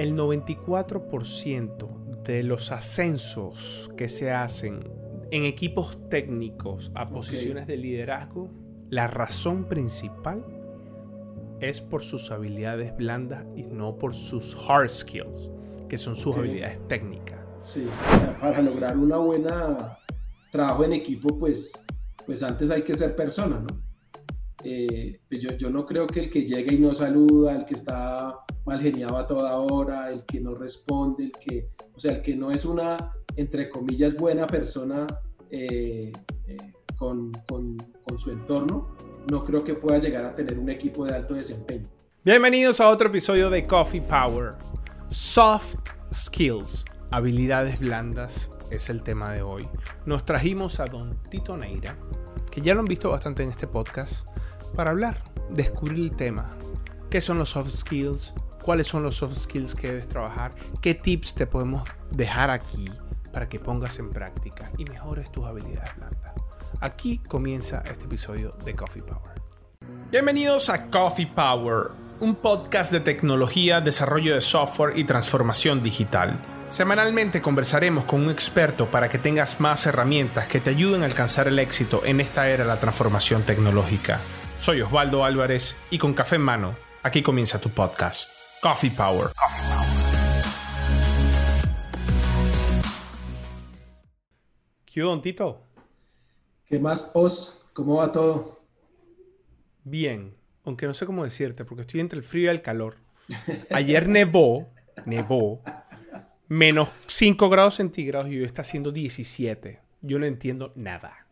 El 94% de los ascensos que se hacen en equipos técnicos a posiciones de liderazgo, la razón principal es por sus habilidades blandas y no por sus hard skills, que son sus habilidades técnicas. Sí, para lograr una buena trabajo en equipo, pues, pues antes hay que ser persona, ¿no? Eh, pues yo, yo, no creo que el que llega y no saluda, el que está mal geniado a toda hora, el que no responde, el que, o sea, el que no es una, entre comillas, buena persona eh, eh, con, con, con su entorno, no creo que pueda llegar a tener un equipo de alto desempeño. Bienvenidos a otro episodio de Coffee Power. Soft skills, habilidades blandas, es el tema de hoy. Nos trajimos a don Tito Neira, que ya lo han visto bastante en este podcast, para hablar, descubrir el tema. ¿Qué son los soft skills? ¿Cuáles son los soft skills que debes trabajar? ¿Qué tips te podemos dejar aquí para que pongas en práctica y mejores tus habilidades blandas? Aquí comienza este episodio de Coffee Power. Bienvenidos a Coffee Power, un podcast de tecnología, desarrollo de software y transformación digital. Semanalmente conversaremos con un experto para que tengas más herramientas que te ayuden a alcanzar el éxito en esta era de la transformación tecnológica. Soy Osvaldo Álvarez y con café en mano, aquí comienza tu podcast, Coffee Power. ¿Qué don Tito? ¿Qué más, Os? ¿Cómo va todo? Bien, aunque no sé cómo decirte, porque estoy entre el frío y el calor. Ayer nevó, nevó, menos 5 grados centígrados y hoy está haciendo 17. Yo no entiendo nada.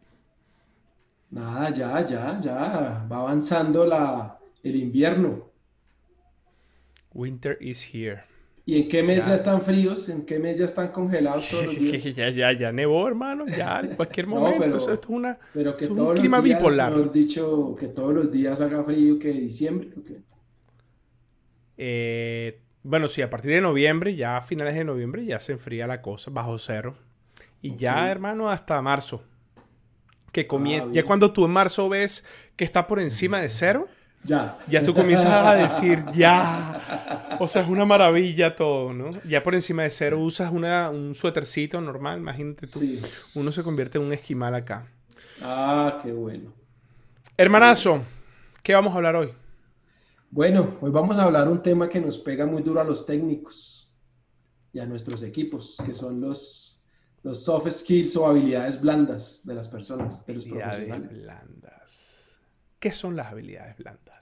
Nada, ya, ya, ya. Va avanzando la, el invierno. Winter is here. ¿Y en qué mes ya, están fríos? ¿En qué mes ya están congelados todos los días? ya, ya, ya nevó, hermano, ya en cualquier momento. pero, esto es una, pero que esto es un clima días, bipolar. mejor dicho, que todos los días haga frío que diciembre. Eh, bueno, sí, a partir de noviembre, ya a finales de noviembre, ya se enfría la cosa, bajo cero. Y ya, Ok. hermano, hasta marzo. Que comienza, ya bien. cuando tú en marzo ves que está por encima de cero, Ya. ya tú comienzas a decir, ya. O sea, es una maravilla todo, ¿no? Ya por encima de cero usas una, un suétercito normal, imagínate tú. Sí. Uno se convierte en un esquimal acá. Ah, qué bueno. Hermanazo, ¿qué vamos a hablar hoy? Bueno, hoy vamos a hablar un tema que nos pega muy duro a los técnicos y a nuestros equipos, que son los, los soft skills o habilidades blandas de las personas, de los Habilidades profesionales. blandas. ¿Qué son las habilidades blandas?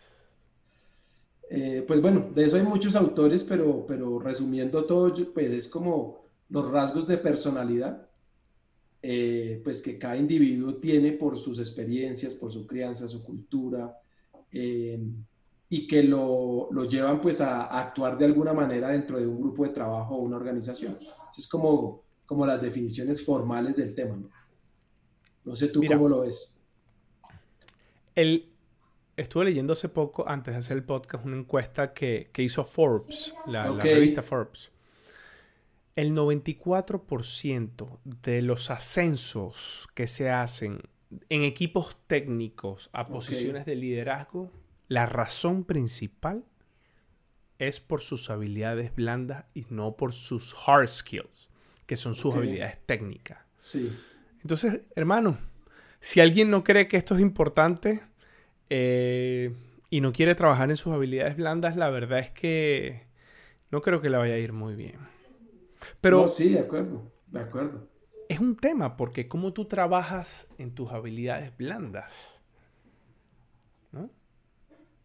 Eh, pues bueno, de eso hay muchos autores, pero, pero resumiendo todo, pues es como los rasgos de personalidad, eh, pues que cada individuo tiene por sus experiencias, por su crianza, su cultura, eh, y que lo, lo llevan pues a, a actuar de alguna manera dentro de un grupo de trabajo o una organización. Eso es como, como las definiciones formales del tema, ¿no? No sé tú Mira. cómo lo ves. El, estuve leyendo hace poco, antes de hacer el podcast, una encuesta que, que hizo Forbes, la, revista Forbes. El 94% de los ascensos que se hacen en equipos técnicos a posiciones de liderazgo, la razón principal es por sus habilidades blandas y no por sus hard skills, que son sus habilidades técnicas. Sí, Entonces, hermano, si alguien no cree que esto es importante eh, y no quiere trabajar en sus habilidades blandas, la verdad es que no creo que le vaya a ir muy bien. Pero No, sí, de acuerdo, de acuerdo. es un tema porque cómo tú trabajas en tus habilidades blandas. ¿no?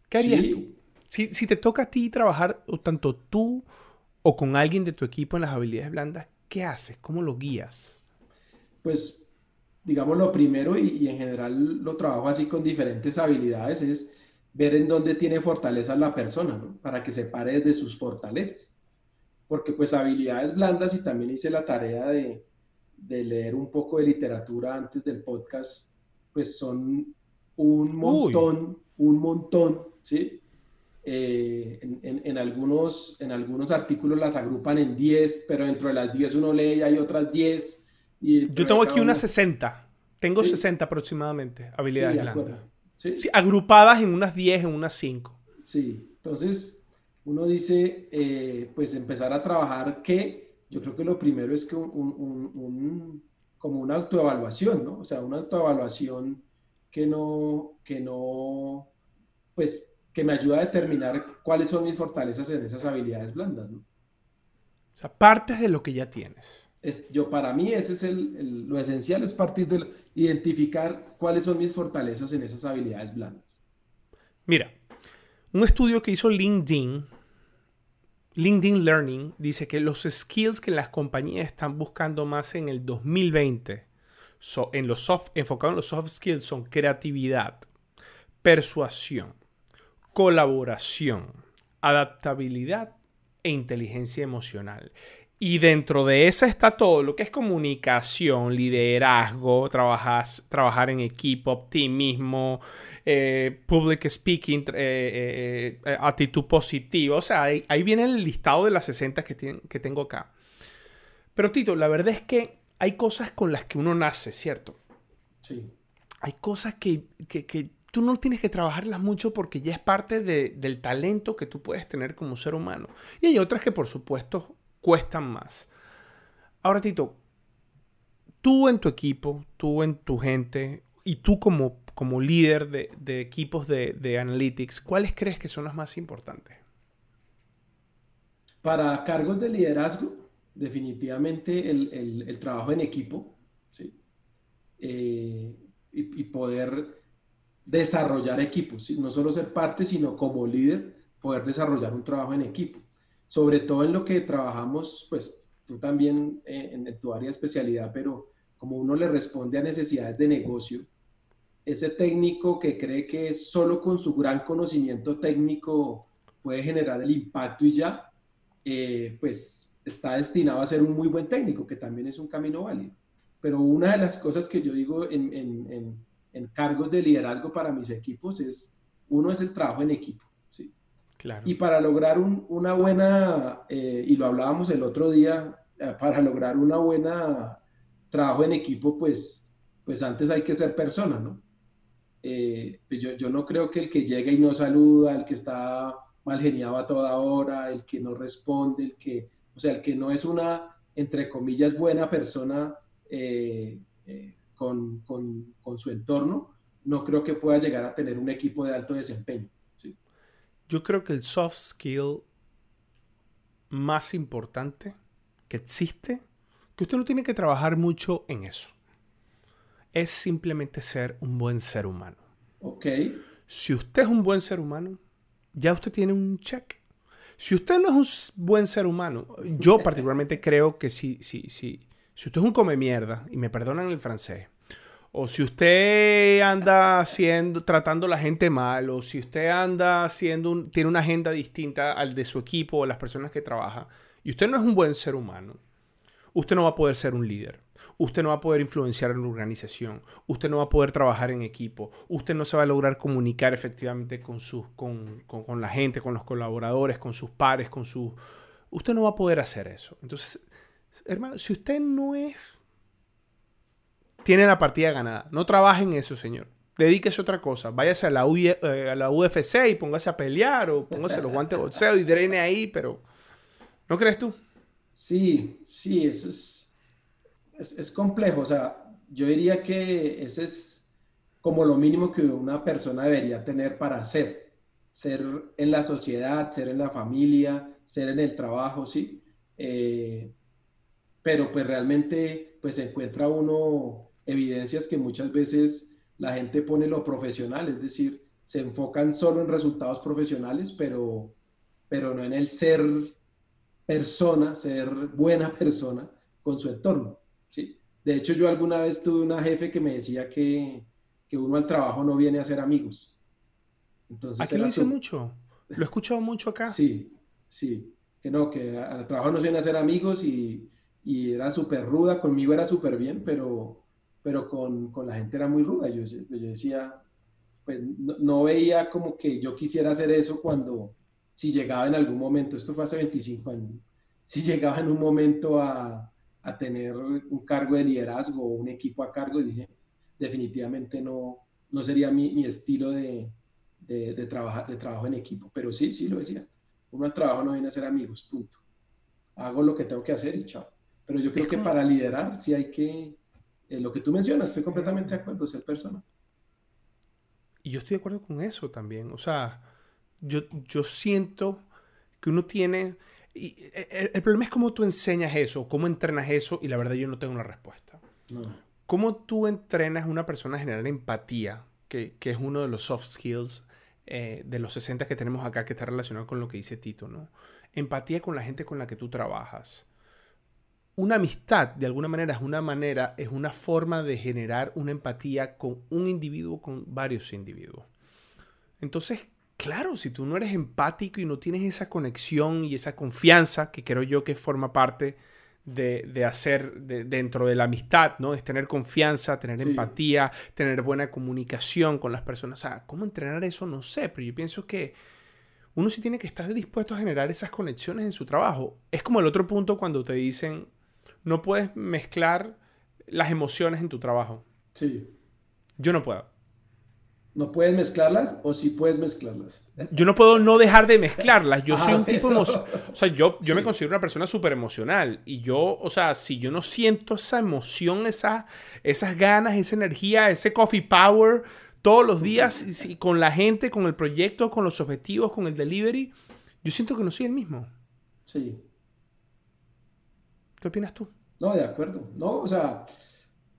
¿Qué harías Sí. tú? Si, si te toca a ti trabajar, tanto tú o con alguien de tu equipo en las habilidades blandas, ¿qué haces? ¿Cómo lo guías? Pues, digamos, lo primero, y, y en general lo trabajo así con diferentes habilidades, es ver en dónde tiene fortalezas la persona, ¿no? Para que se pare desde sus fortalezas. Porque pues habilidades blandas, y también hice la tarea de, de leer un poco de literatura antes del podcast, pues son un montón, un montón, ¿sí? Eh, en, en- en algunos, en algunos artículos las agrupan en 10, pero dentro de las 10 uno lee y hay otras 10. Y Yo tengo aquí una- unas 60. Tengo Sí. 60 aproximadamente habilidades blandas. Sí, Sí, agrupadas en unas 10, en unas 5. sí. Entonces, uno dice, eh, pues empezar a trabajar que yo creo que lo primero es que un, como una autoevaluación, ¿no? O sea, una autoevaluación que no, que no, pues, que me ayuda a determinar cuáles son mis fortalezas en esas habilidades blandas, ¿no? O sea, partes de lo que ya tienes. Es, yo, para mí, ese es el, lo esencial, es partir de identificar cuáles son mis fortalezas en esas habilidades blandas. Mira, un estudio que hizo LinkedIn, LinkedIn Learning, dice que los skills que las compañías están buscando más en el 2020, en los soft, enfocado en los soft skills, son creatividad, persuasión, colaboración, adaptabilidad e inteligencia emocional. Y dentro de esa está todo lo que es comunicación, liderazgo, trabajar en equipo, optimismo, eh, public speaking, eh, eh, actitud positiva. O sea, ahí, viene el listado de las 60 que, que tengo acá. Pero Tito, la verdad es que hay cosas con las que uno nace, ¿cierto? Sí. Hay cosas que, tú no tienes que trabajarlas mucho porque ya es parte del talento que tú puedes tener como ser humano. Y hay otras que por supuesto cuestan más. Ahora, Tito, tú en tu equipo, tú en tu gente y tú como como líder de, equipos de, analytics, ¿cuáles crees que son las más importantes? Para cargos de liderazgo, definitivamente el, trabajo en equipo eh, y, poder desarrollar equipos, no solo ser parte, sino como líder, poder desarrollar un trabajo en equipo. Sobre todo en lo que trabajamos, pues tú también eh, en tu área de especialidad, pero como uno le responde a necesidades de negocio, ese técnico que cree que solo con su gran conocimiento técnico puede generar el impacto y ya, eh, pues está destinado a ser un muy buen técnico, que también es un camino válido. Pero una de las cosas que yo digo en, cargos de liderazgo para mis equipos es, uno es el trabajo en equipo. Claro. Y para lograr una buena, eh, y lo hablábamos el otro día, eh, para lograr una buena trabajo en equipo, pues, pues antes hay que ser persona, ¿no? Eh, pues yo, no creo que el que llega y no saluda, el que está mal geniado a toda hora, el que no responde, el que, o sea, el que no es una, entre comillas, buena persona eh, eh, con, su entorno, no creo que pueda llegar a tener un equipo de alto desempeño. Yo creo que el soft skill más importante que existe, que usted no tiene que trabajar mucho en eso es simplemente ser un buen ser humano. Ok. Si usted es un buen ser humano, ya usted tiene un check. Si usted no es un buen ser humano, yo particularmente creo que si, si, si, si usted es un come mierda, y me perdonan el francés, o si usted anda haciendo, tratando a la gente mal, o si usted anda haciendo tiene una agenda distinta al de su equipo o las personas que trabaja, y usted no es un buen ser humano, usted no va a poder ser un líder. Usted no va a poder influenciar en la organización, usted no va a poder trabajar en equipo, usted no se va a lograr comunicar efectivamente con, sus, con, la gente, con los colaboradores, con sus pares, con sus... Usted no va a poder hacer eso. Entonces, hermano, si usted no es... Tiene la partida ganada. No trabaje en eso, señor. Dedíquese a otra cosa. Váyase a la, eh, a la UFC y póngase a pelear o póngase los guantes de boxeo y drene ahí, pero... ¿No crees tú? Sí, sí, eso es es, complejo, o sea, yo diría que ese es como lo mínimo que una persona debería tener para ser, ser en la sociedad, ser en la familia, ser en el trabajo, sí. Eh, pero pues realmente pues encuentra uno evidencias que muchas veces la gente pone lo profesional, es decir, se enfocan solo en resultados profesionales, pero, pero no en el ser persona, ser buena persona con su entorno. De hecho, yo alguna vez tuve una jefe que me decía que, uno al trabajo no viene a ser amigos. Entonces, Aquí lo dice mucho. Lo he escuchado mucho acá. Sí, sí. Que no, que al trabajo no se viene a ser amigos y, era súper ruda. Conmigo era súper bien, pero, pero con, la gente era muy ruda. Yo, yo decía, pues no, veía como que yo quisiera hacer eso cuando, si llegaba en algún momento, esto fue hace 25 años, si llegaba en un momento a, a tener un cargo de liderazgo o un equipo a cargo, dije, definitivamente no, no sería mi, mi estilo de, de, trabajar, de trabajo en equipo, pero sí, sí lo decía. Uno al trabajo no viene a ser amigos, punto. Hago lo que tengo que hacer y chao. Pero yo creo que para liderar sí hay que, eh, lo que tú mencionas, estoy completamente de acuerdo, ser persona. Y yo estoy de acuerdo con eso también. O sea, yo, yo siento que uno tiene... Y el, problema es cómo tú enseñas eso, cómo entrenas eso, y la verdad yo no tengo una respuesta. ¿Cómo tú entrenas a una persona a generar empatía, que, que, es uno de los soft skills eh, de los 60 que tenemos acá, que está relacionado con lo que dice Tito, ¿no? Empatía con la gente con la que tú trabajas. Una amistad, de alguna manera, es una manera, es una forma de generar una empatía con un individuo, con varios individuos. Entonces, claro, si tú no eres empático y no tienes esa conexión y esa confianza, que creo yo que forma parte de, hacer dentro de la amistad, ¿no? Es tener confianza, tener empatía, tener buena comunicación con las personas. O sea, ¿cómo entrenar eso? No sé, pero yo pienso que uno sí tiene que estar dispuesto a generar esas conexiones en su trabajo. Es como el otro punto cuando te dicen, no puedes mezclar las emociones en tu trabajo. Sí. Yo no puedo. ¿No puedes mezclarlas o sí puedes mezclarlas? Yo no puedo no dejar de mezclarlas. Yo soy un tipo emocional. O sea, yo, yo me considero una persona súper emocional. Y yo, o sea, si yo no siento esa emoción, esa, esas ganas, esa energía, ese coffee power todos los días con la gente, con el proyecto, con los objetivos, con el delivery, yo siento que no soy el mismo. Sí. ¿Qué opinas tú? No, de acuerdo. No, o sea,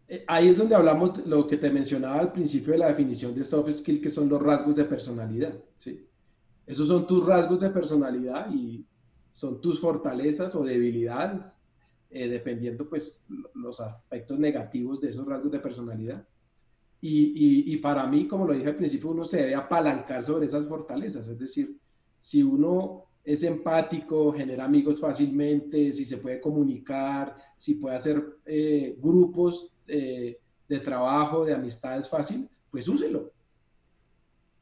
eh, ahí es donde hablamos lo que te mencionaba al principio de la definición de soft skill, que son los rasgos de personalidad. ¿sí? Esos son tus rasgos de personalidad y son tus fortalezas o debilidades, eh, dependiendo pues los aspectos negativos de esos rasgos de personalidad. Y, y, para mí, como lo dije al principio, uno se debe apalancar sobre esas fortalezas. Es decir, si uno es empático, genera amigos fácilmente, si se puede comunicar, si puede hacer eh, grupos eh, de trabajo, de amistades fácil, pues úselo.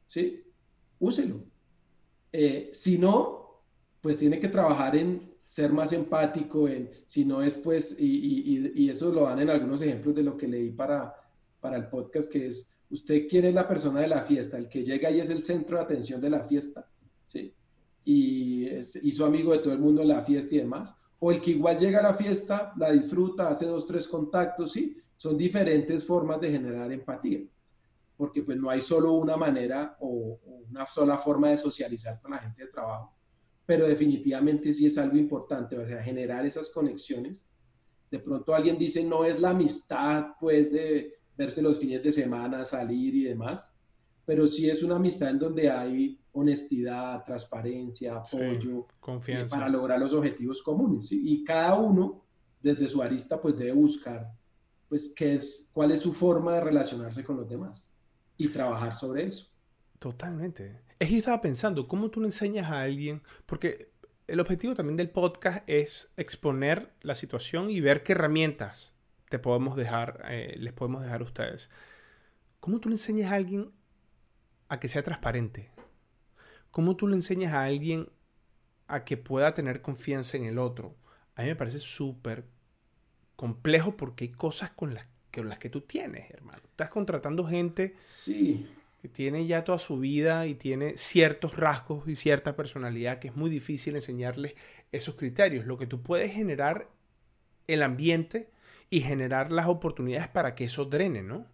¿Sí? Úselo. Eh, si no, pues tiene que trabajar en ser más empático, en, si no es pues, y, y, eso lo dan en algunos ejemplos de lo que leí para, para el podcast, que es, usted quiere la persona de la fiesta, el que llega y es el centro de atención de la fiesta, ¿sí? Y es, hizo amigo de todo el mundo en la fiesta y demás, o el que igual llega a la fiesta, la disfruta, hace dos, tres contactos, ¿sí? son diferentes formas de generar empatía, porque pues no hay solo una manera o, una sola forma de socializar con la gente de trabajo, pero definitivamente sí es algo importante, o sea, generar esas conexiones. De pronto alguien dice, no es la amistad, pues, de verse los fines de semana, salir y demás, pero sí es una amistad en donde hay honestidad, transparencia, apoyo, confianza. para lograr los objetivos comunes. Y cada uno, desde su arista, pues debe buscar pues, qué es, cuál es su forma de relacionarse con los demás y trabajar sobre eso. Totalmente. Es que yo estaba pensando, ¿cómo tú le enseñas a alguien? Porque el objetivo también del podcast es exponer la situación y ver qué herramientas te podemos dejar, eh, les podemos dejar a ustedes. ¿Cómo tú le enseñas a alguien a que sea transparente? ¿Cómo tú le enseñas a alguien a que pueda tener confianza en el otro? A mí me parece súper complejo porque hay cosas con las, que, las que tú tienes, hermano. Estás contratando gente que tiene ya toda su vida y tiene ciertos rasgos y cierta personalidad que es muy difícil enseñarles esos criterios. Lo que tú puedes generar el ambiente y generar las oportunidades para que eso drene, ¿no?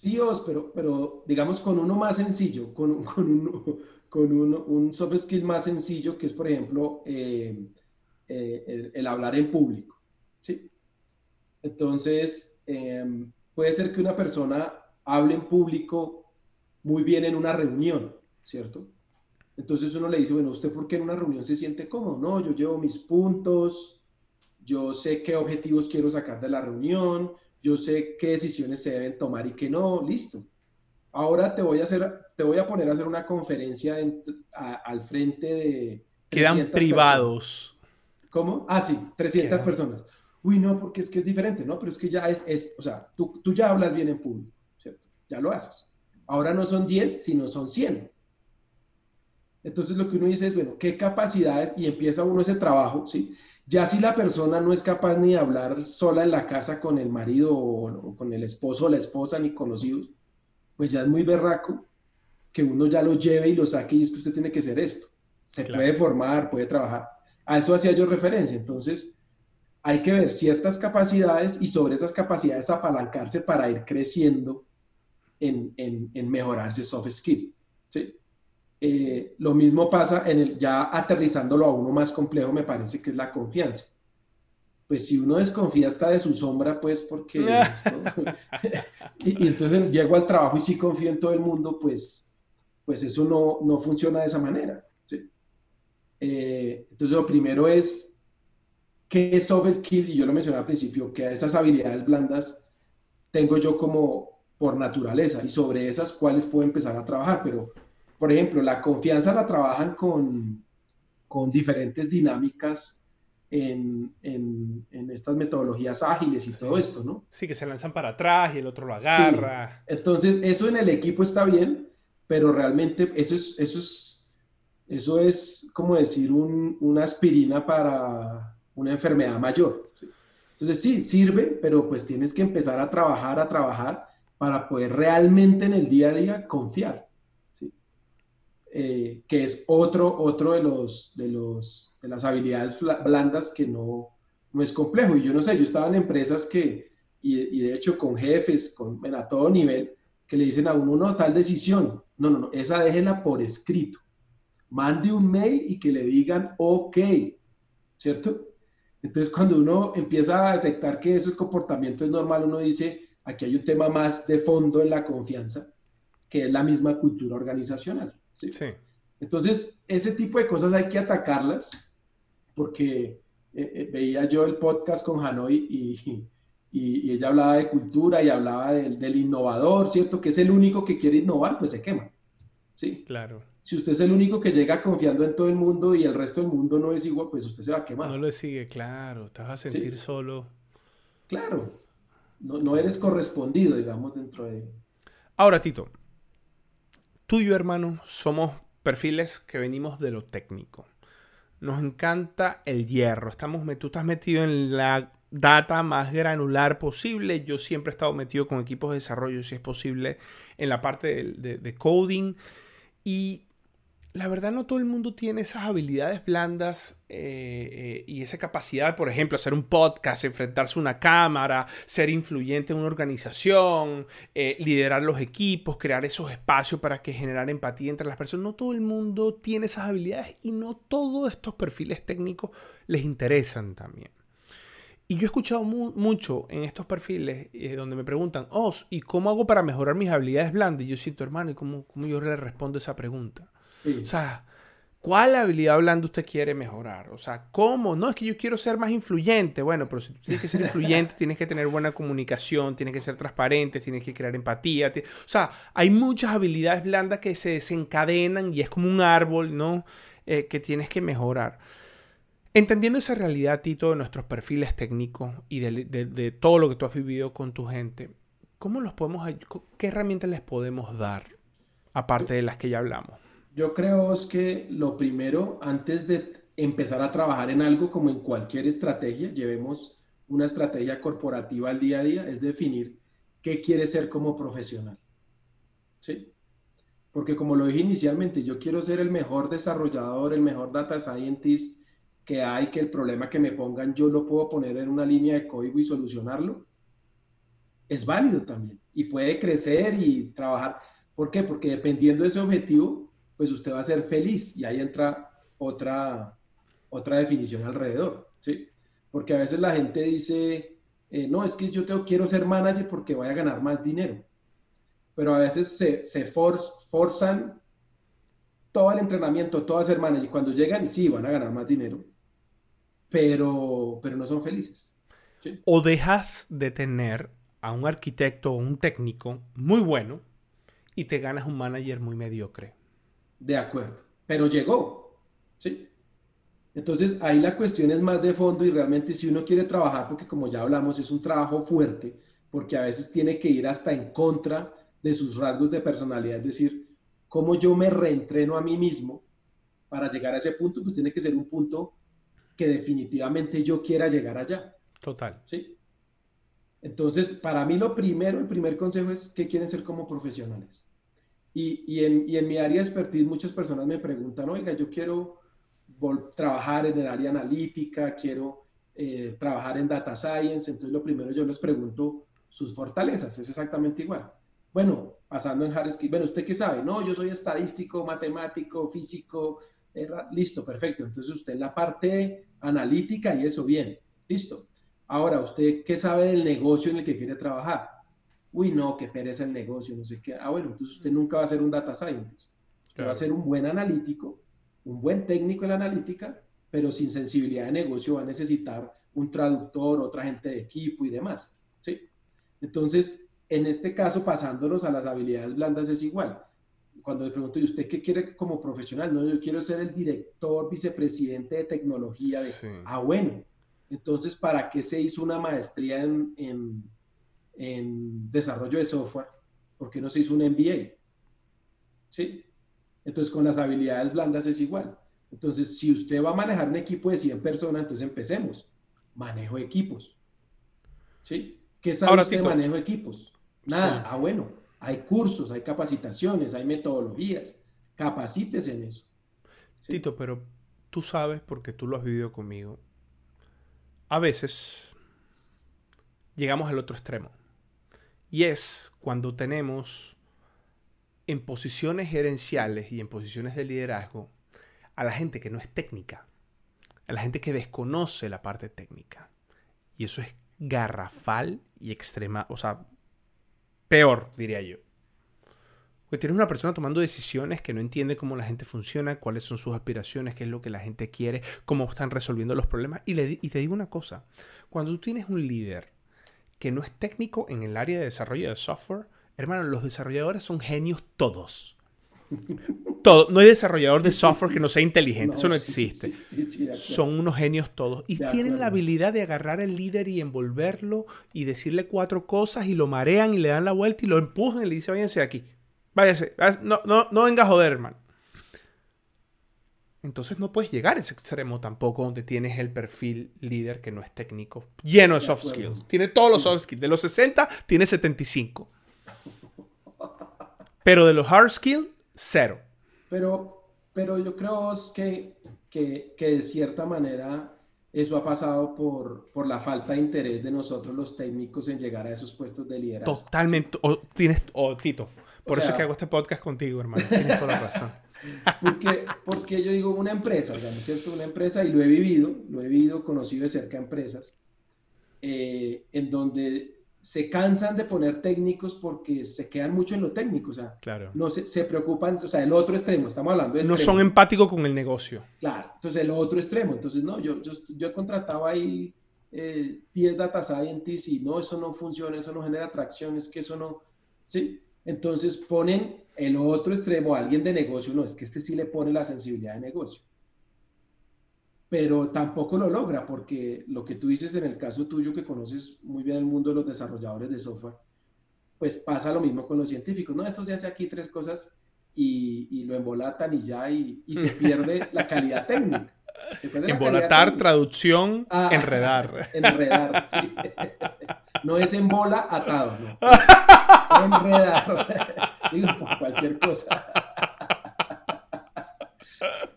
Sí, pero, pero digamos con uno más sencillo, con, con, un, con un soft skill más sencillo, que es, por ejemplo, eh, eh, el, hablar en público. ¿sí? Entonces, em, puede ser que una persona hable en público muy bien en una reunión, ¿cierto? Entonces uno le dice, bueno, ¿usted por qué en una reunión se siente cómodo? No, yo llevo mis puntos, yo sé qué objetivos quiero sacar de la reunión, yo sé qué decisiones se deben tomar y qué no, listo. Ahora te voy a hacer, te voy a poner a hacer una conferencia al frente de... Quedan privados. ¿Cómo? Ah, sí, 300 personas. Uy, no, porque es que es diferente, ¿no? Pero es que ya es, es o sea, tú, tú ya hablas bien en público, ¿cierto? Ya lo haces. Ahora no son 10, sino son 100. Entonces lo que uno dice es, bueno, ¿qué capacidades? Y empieza uno ese trabajo, ¿sí? Ya si la persona no es capaz ni de hablar sola en la casa con el marido o, con el esposo o la esposa ni conocidos, pues ya es muy berraco que uno ya lo lleve y lo saque y es que usted tiene que hacer esto. se puede formar, puede trabajar. A eso hacía yo referencia. Entonces, hay que ver ciertas capacidades y sobre esas capacidades apalancarse para ir creciendo en, en, en mejorar ese soft skill. ¿sí? Eh, lo mismo pasa en el, ya aterrizándolo a uno más complejo, me parece que es la confianza. Pues si uno desconfía hasta de su sombra, pues porque... y, y, entonces llego al trabajo y sí confío en todo el mundo, pues, pues eso no, no funciona de esa manera. ¿sí? Eh, entonces lo primero es ¿Qué es soft skills? Y yo lo mencioné al principio, que esas habilidades blandas tengo yo como por naturaleza y sobre esas cuáles puedo empezar a trabajar. Pero, por ejemplo, la confianza la trabajan con, con diferentes dinámicas en, en, en, estas metodologías ágiles y todo esto, ¿no? Sí, que se lanzan para atrás y el otro lo agarra. Entonces, eso en el equipo está bien, pero realmente eso es, eso es, eso es como decir un, una aspirina para, una enfermedad mayor. Entonces sí, sirve, pero pues tienes que empezar a trabajar, a trabajar para poder realmente en el día a día confiar. Eh, que es otro, otro de, los, de, los, de las habilidades blandas que no, no es complejo. Y yo no sé, yo estaba en empresas que, y, de hecho con jefes, con, a todo nivel, que le dicen a uno, no, tal decisión. No, no, no, esa déjela por escrito. Mande un mail y que le digan, ok, ¿cierto? Entonces, cuando uno empieza a detectar que ese comportamiento es normal, uno dice, aquí hay un tema más de fondo en la confianza, que es la misma cultura organizacional. ¿Sí? Entonces, ese tipo de cosas hay que atacarlas, porque eh, eh, veía yo el podcast con Hanoi y, y, ella hablaba de cultura y hablaba del, del innovador, ¿cierto? Que es el único que quiere innovar, pues se quema. Sí. Claro si usted es el único que llega confiando en todo el mundo y el resto del mundo no es igual, pues usted se va a quemar. No lo sigue, claro, te vas a sentir solo. Claro, no, no, eres correspondido, digamos, dentro de... Ahora, Tito, tú y yo, hermano, somos perfiles que venimos de lo técnico. Nos encanta el hierro. Estamos, tú estás metido en la data más granular posible. Yo siempre he estado metido con equipos de desarrollo, si es posible, en la parte de, de, de coding. Y la verdad no todo el mundo tiene esas habilidades blandas eh, eh, y esa capacidad, por ejemplo, hacer un podcast, enfrentarse a una cámara, ser influyente en una organización, eh, liderar los equipos, crear esos espacios para que generar empatía entre las personas. No todo el mundo tiene esas habilidades y no todos estos perfiles técnicos les interesan también. Y yo he escuchado mucho en estos perfiles donde me preguntan, oh, ¿y cómo hago para mejorar mis habilidades blandas? Y yo siento, hermano, ¿y cómo, cómo yo le respondo esa pregunta? O sea, ¿cuál habilidad blanda usted quiere mejorar? O sea, ¿cómo? No, es que yo quiero ser más influyente. Bueno, pero si tienes que ser influyente, tienes que tener buena comunicación, tienes que ser transparente, tienes que crear empatía. O sea, hay muchas habilidades blandas que se desencadenan y es como un árbol, ¿no? Eh, que tienes que mejorar. Entendiendo esa realidad, Tito, de nuestros perfiles técnicos y de, de todo lo que tú has vivido con tu gente, ¿cómo los podemos, qué herramientas les podemos dar, aparte de las que ya hablamos? Yo creo que lo primero, antes de empezar a trabajar en algo como en cualquier estrategia, llevemos una estrategia corporativa al día a día, es definir qué quiere ser como profesional. ¿Sí? Porque como lo dije inicialmente, yo quiero ser el mejor desarrollador, el mejor data scientist que hay, que el problema que me pongan yo lo puedo poner en una línea de código y solucionarlo. Es válido también y puede crecer y trabajar. ¿Por qué? Porque dependiendo de ese objetivo, pues usted va a ser feliz y ahí entra otra, otra definición alrededor, ¿sí? Porque a veces la gente dice, eh, no, es que yo tengo, quiero ser manager porque voy a ganar más dinero, pero a veces se, se forzan todo el entrenamiento, todo a ser manager, cuando llegan, sí, van a ganar más dinero, pero, pero no son felices. O dejas de tener a un arquitecto o un técnico muy bueno y te ganas un manager muy mediocre de acuerdo, pero llegó, ¿sí? Entonces ahí la cuestión es más de fondo y realmente si uno quiere trabajar, porque como ya hablamos, es un trabajo fuerte, porque a veces tiene que ir hasta en contra de sus rasgos de personalidad, es decir, cómo yo me reentreno a mí mismo para llegar a ese punto, pues tiene que ser un punto que definitivamente yo quiera llegar allá. Total. ¿Sí? Entonces, para mí lo primero, el primer consejo es qué quieren ser como profesionales. Y, en, mi área de expertise muchas personas me preguntan, oiga, yo quiero trabajar en el área analítica, quiero eh, trabajar en data science, entonces lo primero yo les pregunto sus fortalezas, es exactamente igual. Bueno, pasando en hard skills, bueno, ¿usted qué sabe? No, yo soy estadístico, matemático, físico, listo, perfecto. Entonces usted en la parte analítica y eso bien, listo. Ahora, ¿usted qué sabe del negocio en el que quiere trabajar? Uy, no, que pereza el negocio, no sé qué. Ah, bueno, entonces usted nunca va a ser un data scientist. Va a ser un buen analítico, un buen técnico en la analítica, pero sin sensibilidad de negocio va a necesitar un traductor, otra gente de equipo y demás. ¿sí? Entonces, en este caso, pasándonos a las habilidades blandas es igual. Cuando le pregunto, ¿y usted qué quiere como profesional? No, yo quiero ser el director, vicepresidente de tecnología. De... Ah, bueno. Entonces, ¿para qué se hizo una maestría en, en, en desarrollo de software? ¿Por qué no se hizo un MBA? ¿Sí? Entonces, con las habilidades blandas es igual. Entonces, si usted va a manejar un equipo de 100 personas, entonces empecemos. Manejo equipos. ¿Sí? ¿Qué sabe usted de manejo equipos? Nada. Ah, bueno. Hay cursos, hay capacitaciones, hay metodologías. Capacítese en eso. Tito, pero tú sabes, porque tú lo has vivido conmigo, a veces llegamos al otro extremo. Y es cuando tenemos en posiciones gerenciales y en posiciones de liderazgo a la gente que no es técnica, a la gente que desconoce la parte técnica. Y eso es garrafal y extrema, o sea, peor, diría yo. Porque tienes una persona tomando decisiones que no entiende cómo la gente funciona, cuáles son sus aspiraciones, qué es lo que la gente quiere, cómo están resolviendo los problemas. Y, le, y te digo una cosa, cuando tú tienes un líder que no es técnico en el área de desarrollo de software, hermano, los desarrolladores son genios todos. Todo. No hay desarrollador de software que no sea inteligente, eso no existe. Son unos genios todos. Y tienen la habilidad de agarrar al líder y envolverlo y decirle cuatro cosas y lo marean y le dan la vuelta y lo empujan y le dicen, váyanse de aquí. Váyase. No, no, no venga a joder, hermano. Entonces no puedes llegar a ese extremo tampoco donde tienes el perfil líder que no es técnico, lleno de soft skills. Tiene todos los soft skills. De los 60, tiene 75. Pero de los hard skills, cero. Pero, pero yo creo que, que, que de cierta manera eso ha pasado por, por la falta de interés de nosotros los técnicos en llegar a esos puestos de liderazgo. Totalmente. O, tienes, o Tito, por eso es que hago este podcast contigo, hermano. Tienes toda la razón. Porque, porque yo digo una empresa, digamos, ¿cierto? Una empresa, y lo he vivido, lo he vivido, conocido de cerca empresas, eh, en donde se cansan de poner técnicos porque se quedan mucho en lo técnico, o sea, claro. no se, se preocupan, o sea, el otro extremo, estamos hablando de... No son empáticos con el negocio. Claro, entonces el otro extremo, entonces no, yo, yo, yo he contratado ahí 10 eh, data scientists y no, eso no funciona, eso no genera atracción, es que eso no, ¿sí? Entonces ponen el otro extremo, alguien de negocio, no, es que este sí le pone la sensibilidad de negocio. Pero tampoco lo logra, porque lo que tú dices en el caso tuyo, que conoces muy bien el mundo de los desarrolladores de software, pues pasa lo mismo con los científicos. No, esto se hace aquí tres cosas y, lo embolatan y ya, y, se pierde la calidad técnica. Embolatar, traducción, ah, enredar. Enredar, sí. No es embola atado, no. enredar. Digo, cualquier cosa.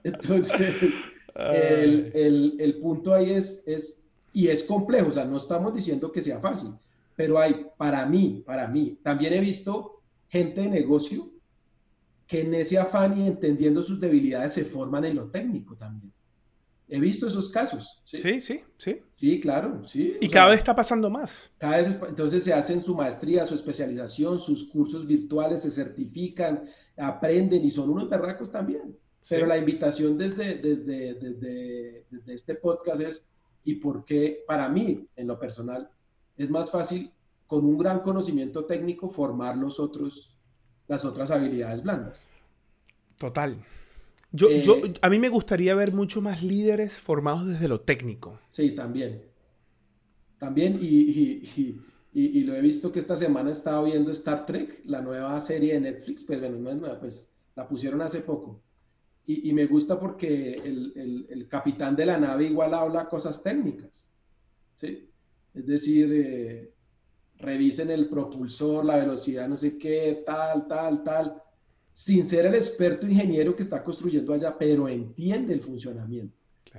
Entonces, el, el, punto ahí es, es, y es complejo, o sea, no estamos diciendo que sea fácil, pero hay, para mí, para mí, también he visto gente de negocio que en ese afán y entendiendo sus debilidades se forman en lo técnico también. He visto esos casos. Sí, sí, sí. Sí, claro, sí. Y cada vez está pasando más. Cada vez, entonces se hacen su maestría, su especialización, sus cursos virtuales, se certifican, aprenden y son unos berracos también. Pero la invitación desde, desde, desde, desde este podcast es, ¿y por qué para mí, en lo personal, es más fácil con un gran conocimiento técnico formar los otros, las otras habilidades blandas? Total. Yo, yo, eh, a mí me gustaría ver mucho más líderes formados desde lo técnico. Sí, también. También, y, y, y, y lo he visto que esta semana he estado viendo Star Trek, la nueva serie de Netflix, pues bueno, no es nueva, pues la pusieron hace poco. Y, me gusta porque el, el, el, capitán de la nave igual habla cosas técnicas. ¿sí? Es decir, eh, revisen el propulsor, la velocidad, no sé qué, tal, tal, tal sin ser el experto ingeniero que está construyendo allá, pero entiende el funcionamiento.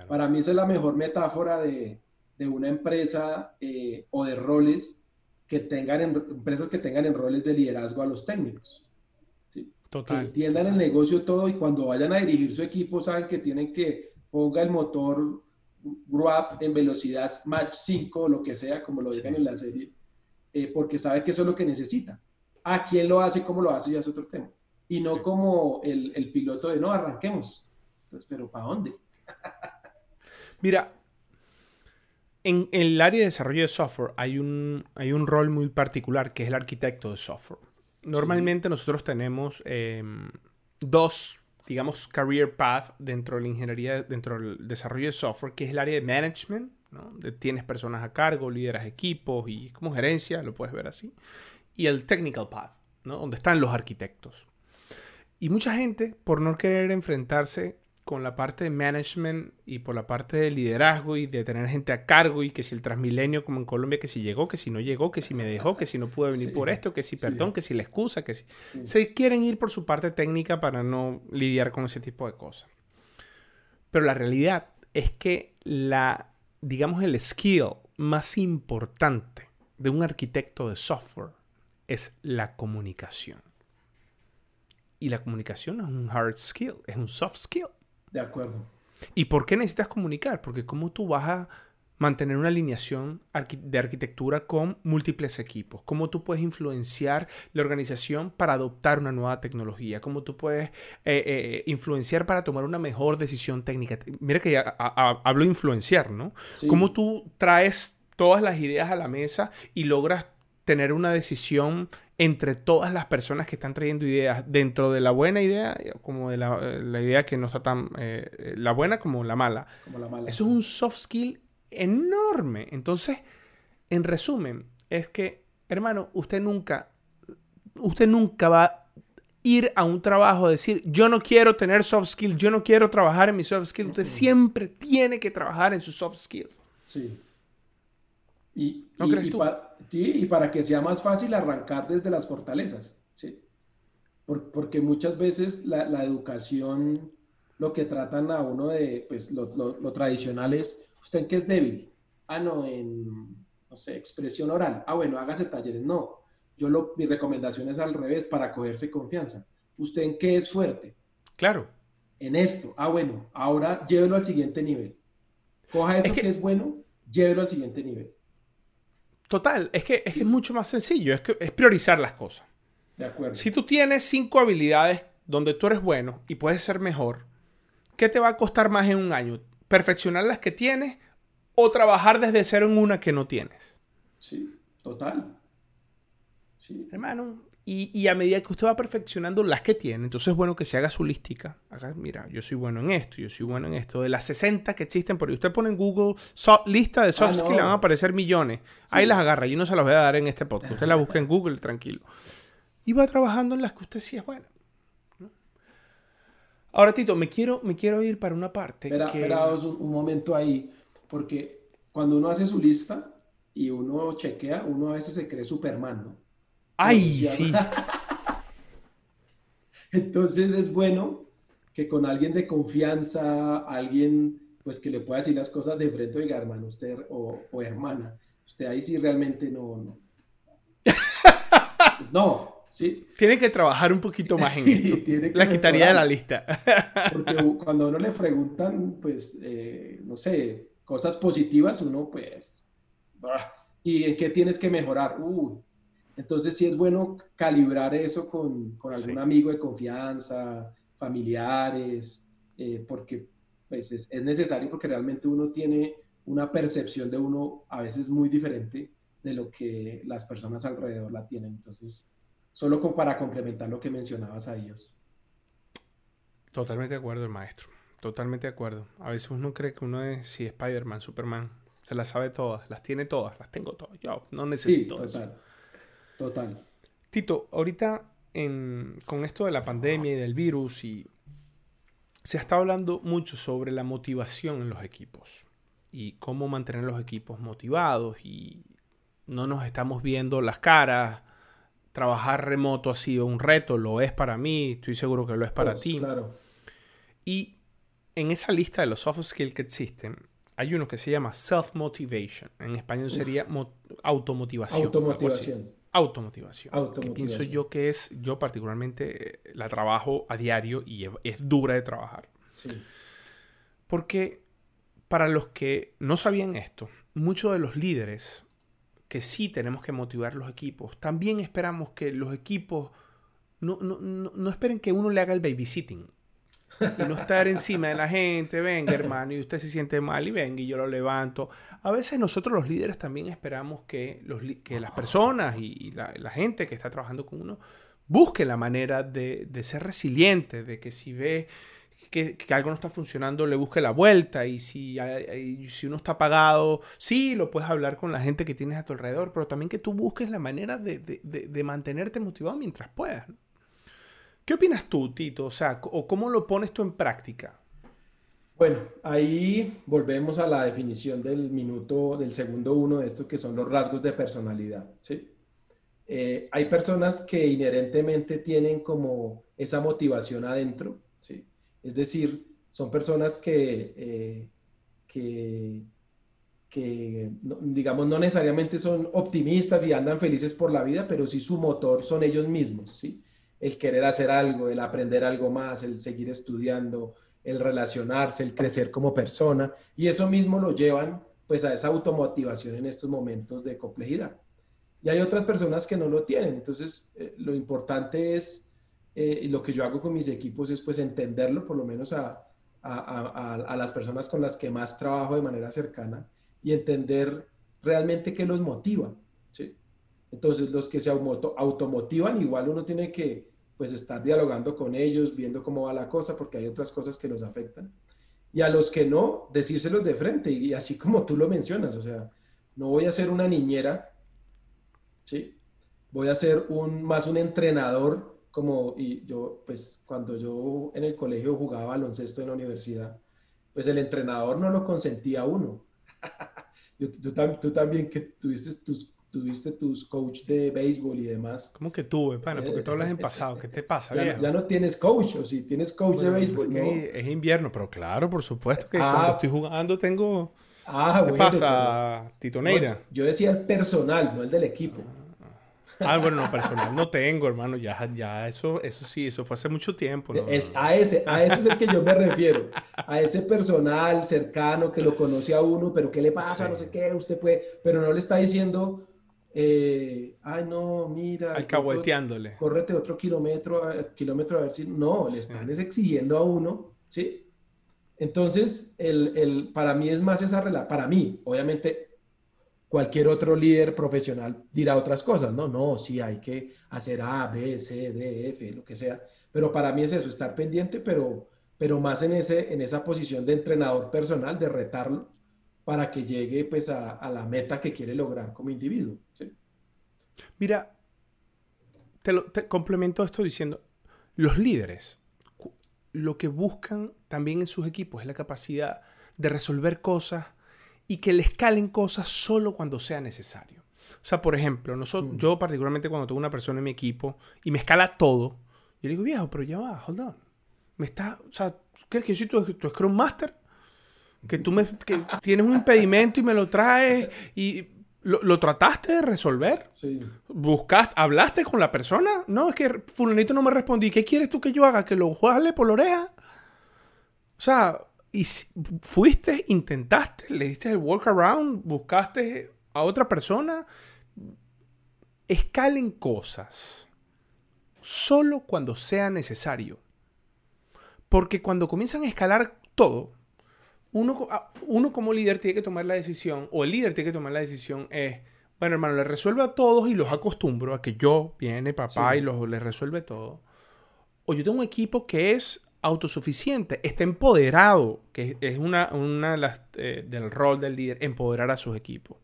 Para mí esa es la mejor metáfora de, de una empresa eh, o de roles que tengan, empresas que tengan en roles de liderazgo a los técnicos. Total. Que entiendan el negocio todo y cuando vayan a dirigir su equipo saben que tienen que ponga el motor RUAP en velocidad Mach 5 o lo que sea, como lo digan en la serie, eh, porque sabe que eso es lo que necesita. A quién lo hace, cómo lo hace, ya es otro tema. Y no como el, el, piloto de no, arranquemos. Entonces, pero ¿para dónde? Mira, en, el área de desarrollo de software hay un, hay un rol muy particular que es el arquitecto de software. Normalmente nosotros tenemos em, dos, digamos, career path dentro de la ingeniería, dentro del desarrollo de software, que es el área de management, ¿no? tienes personas a cargo, lideras equipos y como gerencia, lo puedes ver así. Y el technical path, ¿no? donde están los arquitectos. Y mucha gente, por no querer enfrentarse con la parte de management y por la parte de liderazgo y de tener gente a cargo y que si el Transmilenio como en Colombia, que si llegó, que si no llegó, que si me dejó, que si no pude venir por esto, que si perdón, que si la excusa, que si... Se quieren ir por su parte técnica para no lidiar con ese tipo de cosas. Pero la realidad es que la, digamos, el skill más importante de un arquitecto de software es la comunicación. Y la comunicación no es un hard skill, es un soft skill. De acuerdo. ¿Y por qué necesitas comunicar? Porque cómo tú vas a mantener una alineación de arquitectura con múltiples equipos, cómo tú puedes influenciar la organización para adoptar una nueva tecnología, cómo tú puedes eh, eh, influenciar para tomar una mejor decisión técnica. Mira que ya hablo influenciar, ¿no? Cómo tú traes todas las ideas a la mesa y logras tener una decisión entre todas las personas que están trayendo ideas, dentro de la buena idea, como de la, idea que no está tan, eh, la buena como la mala. Eso es un soft skill enorme. Entonces, en resumen, es que, hermano, usted nunca, usted nunca va a ir a un trabajo a decir, yo no quiero tener soft skills, yo no quiero trabajar en mi soft skills. Usted siempre tiene que trabajar en sus soft skills. Sí. Y, ¿No crees tú? Y para que sea más fácil arrancar desde las fortalezas. ¿sí? porque muchas veces la, educación lo que tratan a uno de, pues lo, lo, tradicional es, ¿usted en qué es débil? Ah, no, en, no sé, expresión oral. Ah, bueno, hágase talleres. No, yo lo, mi recomendación es al revés, para cogerse confianza. ¿Usted en qué es fuerte? Claro. En esto. Ah, bueno, ahora llévelo al siguiente nivel. Coja eso que es bueno, llévelo al siguiente nivel. Total, es que, es mucho más sencillo, es, que, es priorizar las cosas. De acuerdo. Si tú tienes cinco habilidades donde tú eres bueno y puedes ser mejor, ¿qué te va a costar más en un año? ¿Perfeccionar las que tienes o trabajar desde cero en una que no tienes? Sí, total. Sí. Hermano, y, a medida que usted va perfeccionando las que tiene, entonces es bueno que se haga su lística. Haga, mira, yo soy bueno en esto, yo soy bueno en esto. De las 60 que existen, porque usted pone en Google lista de soft ah, skills, le van a aparecer millones. Ahí las agarra, yo no se las voy a dar en este podcast. Usted las busca en Google, tranquilo. Y va trabajando en las que usted sí es bueno. Ahora, Tito, me quiero, me quiero ir para una parte. Espera, que... un, un momento ahí, porque cuando uno hace su lista y uno chequea, uno a veces se cree Superman, ¿no? ¡Ay, sí! Entonces es bueno que con alguien de confianza, alguien pues que le pueda decir las cosas de frente, oiga, hermano, usted o, hermana, usted ahí sí realmente no, no. no, sí. Tiene que trabajar un poquito más en esto. la quitaría de la lista. Porque cuando uno le preguntan, pues, eh, no sé, cosas positivas, uno pues, ¿y en qué tienes que mejorar? Uh, entonces sí es bueno calibrar eso con, algún amigo de confianza, familiares, eh, porque pues, es, necesario porque realmente uno tiene una percepción de uno a veces muy diferente de lo que las personas alrededor la tienen. Entonces, solo como para complementar lo que mencionabas a ellos. Totalmente de acuerdo, el maestro. Totalmente de acuerdo. A veces uno cree que uno es, sí, Spider-Man, Superman. Se las sabe todas, las tiene todas, las tengo todas. Yo no necesito eso. Total. Tito, ahorita con esto de la pandemia y del virus y se ha estado hablando mucho sobre la motivación en los equipos y cómo mantener los equipos motivados y no nos estamos viendo las caras trabajar remoto ha sido un reto, lo es para mí, estoy seguro que lo es para Pues, ti. Claro. Y en esa lista de los soft skills que existen, hay uno que se llama self-motivation. En español sería mo- automotivación. Automotivación. Automotivación. Que pienso yo que es, yo particularmente eh, la trabajo a diario y es, es dura de trabajar. Sí. Porque para los que no sabían esto, muchos de los líderes que sí tenemos que motivar los equipos, también esperamos que los equipos no, no, no, no esperen que uno le haga el babysitting. Y no estar encima de la gente, venga hermano, y usted se siente mal y venga y yo lo levanto. A veces nosotros los líderes también esperamos que, los, que las personas y, la, gente que está trabajando con uno busque la manera de, de ser resiliente, de que si ve que, algo no está funcionando, le busque la vuelta. Y si, si uno está apagado, sí, lo puedes hablar con la gente que tienes a tu alrededor, pero también que tú busques la manera de, de- mantenerte motivado mientras puedas. ¿Qué opinas tú, Tito? O sea, o cómo lo pones tú en práctica? Bueno, ahí volvemos a la definición del minuto, del segundo uno de estos que son los rasgos de personalidad, ¿sí? Eh, hay personas que inherentemente tienen como esa motivación adentro, ¿sí? Es decir, son personas que, eh, que, que digamos, no necesariamente son optimistas y andan felices por la vida, pero sí su motor son ellos mismos, ¿sí? El querer hacer algo, el aprender algo más, el seguir estudiando, el relacionarse, el crecer como persona, y eso mismo lo llevan pues a esa automotivación en estos momentos de complejidad. Y hay otras personas que no lo tienen, entonces eh, lo importante es, eh, lo que yo hago con mis equipos es pues entenderlo, por lo menos a, a, a, a las personas con las que más trabajo de manera cercana, y entender realmente qué los motiva, ¿sí? Entonces los que se auto, automotivan, igual uno tiene que pues estar dialogando con ellos, viendo cómo va la cosa, porque hay otras cosas que los afectan. Y a los que no, decírselos de frente, y así como tú lo mencionas, o sea, no voy a ser una niñera, ¿sí? Voy a ser un, más un entrenador, como, y yo, pues, cuando yo en el colegio jugaba baloncesto en la universidad, pues el entrenador no lo consentía uno. Yo- tú también que tuviste tus, tuviste tus coach de béisbol y demás, ¿Cómo que tuve, pana? Porque tú hablas en pasado. ¿Qué te pasa, ya, viejo? ya no tienes coach, o si tienes coach Bueno, de es béisbol, que ¿no? Es invierno, pero claro, por supuesto que Ah. cuando estoy jugando tengo... Ah, ¿Qué bueno, pasa, Tito pero- Neira? no, yo decía el personal, no el del equipo. Ah, bueno, no, personal no tengo, hermano. Ya, ya, eso, eso sí, eso fue hace mucho tiempo. ¿no? Es, a ese, a eso es el que yo me refiero. A ese personal cercano que lo conoce a uno, pero ¿qué le pasa? Sí. No sé qué, usted puede, pero no le está diciendo, eh, ay, no, mira, Alcahueteándole. córrete otro kilómetro, a- kilómetro a ver si. No, le están es exigiendo a uno, ¿sí? Entonces, el, el- para mí es más esa relación, para mí, obviamente, cualquier otro líder profesional dirá otras cosas, no, no, sí, hay que hacer A, B, C, D, F, lo que sea, pero para mí es eso, estar pendiente, pero, pero más en, ese, en esa posición de entrenador personal, de retarlo, para que llegue pues a, a la meta que quiere lograr como individuo, ¿sí? Mira, te, lo, te complemento esto diciendo, los líderes lo que buscan también en sus equipos es la capacidad de resolver cosas y que les calen cosas solo cuando sea necesario. O sea, por ejemplo, nosotros, Mm. yo particularmente cuando tengo una persona en mi equipo y me escala todo, yo le digo, viejo, pero ya va, hold on. Me está, o sea, ¿crees que yo soy tu, tu Scrum Master? Que tú me, que tienes un impedimento y me lo traes y lo, lo trataste de resolver. Sí. ¿Buscaste, hablaste con la persona? No, es que fulanito no me respondí. ¿Qué quieres tú que yo haga? ¿Que lo jale por la oreja? O sea, y si- fuiste, intentaste, le diste el workaround, buscaste a otra persona. Escalen cosas solo cuando sea necesario. Porque cuando comienzan a escalar todo, uno, ah, uno como líder tiene que tomar la decisión, o el líder tiene que tomar la decisión, es, bueno, hermano, le resuelve a todos y los acostumbro a que yo, viene papá Sí. y los, les resuelve todo. O yo tengo un equipo que es autosuficiente, está empoderado, que es una, una de las, eh, del rol del líder, empoderar a sus equipos.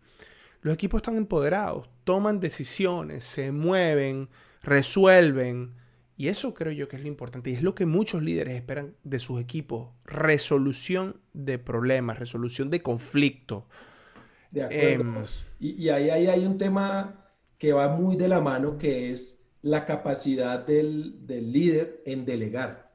Los equipos están empoderados, toman decisiones, se mueven, resuelven. Y eso creo yo que es lo importante. Y es lo que muchos líderes esperan de sus equipos. Resolución de problemas, resolución de conflictos. De acuerdo. Em, y, y ahí, ahí hay un tema que va muy de la mano, que es la capacidad del, del líder en delegar.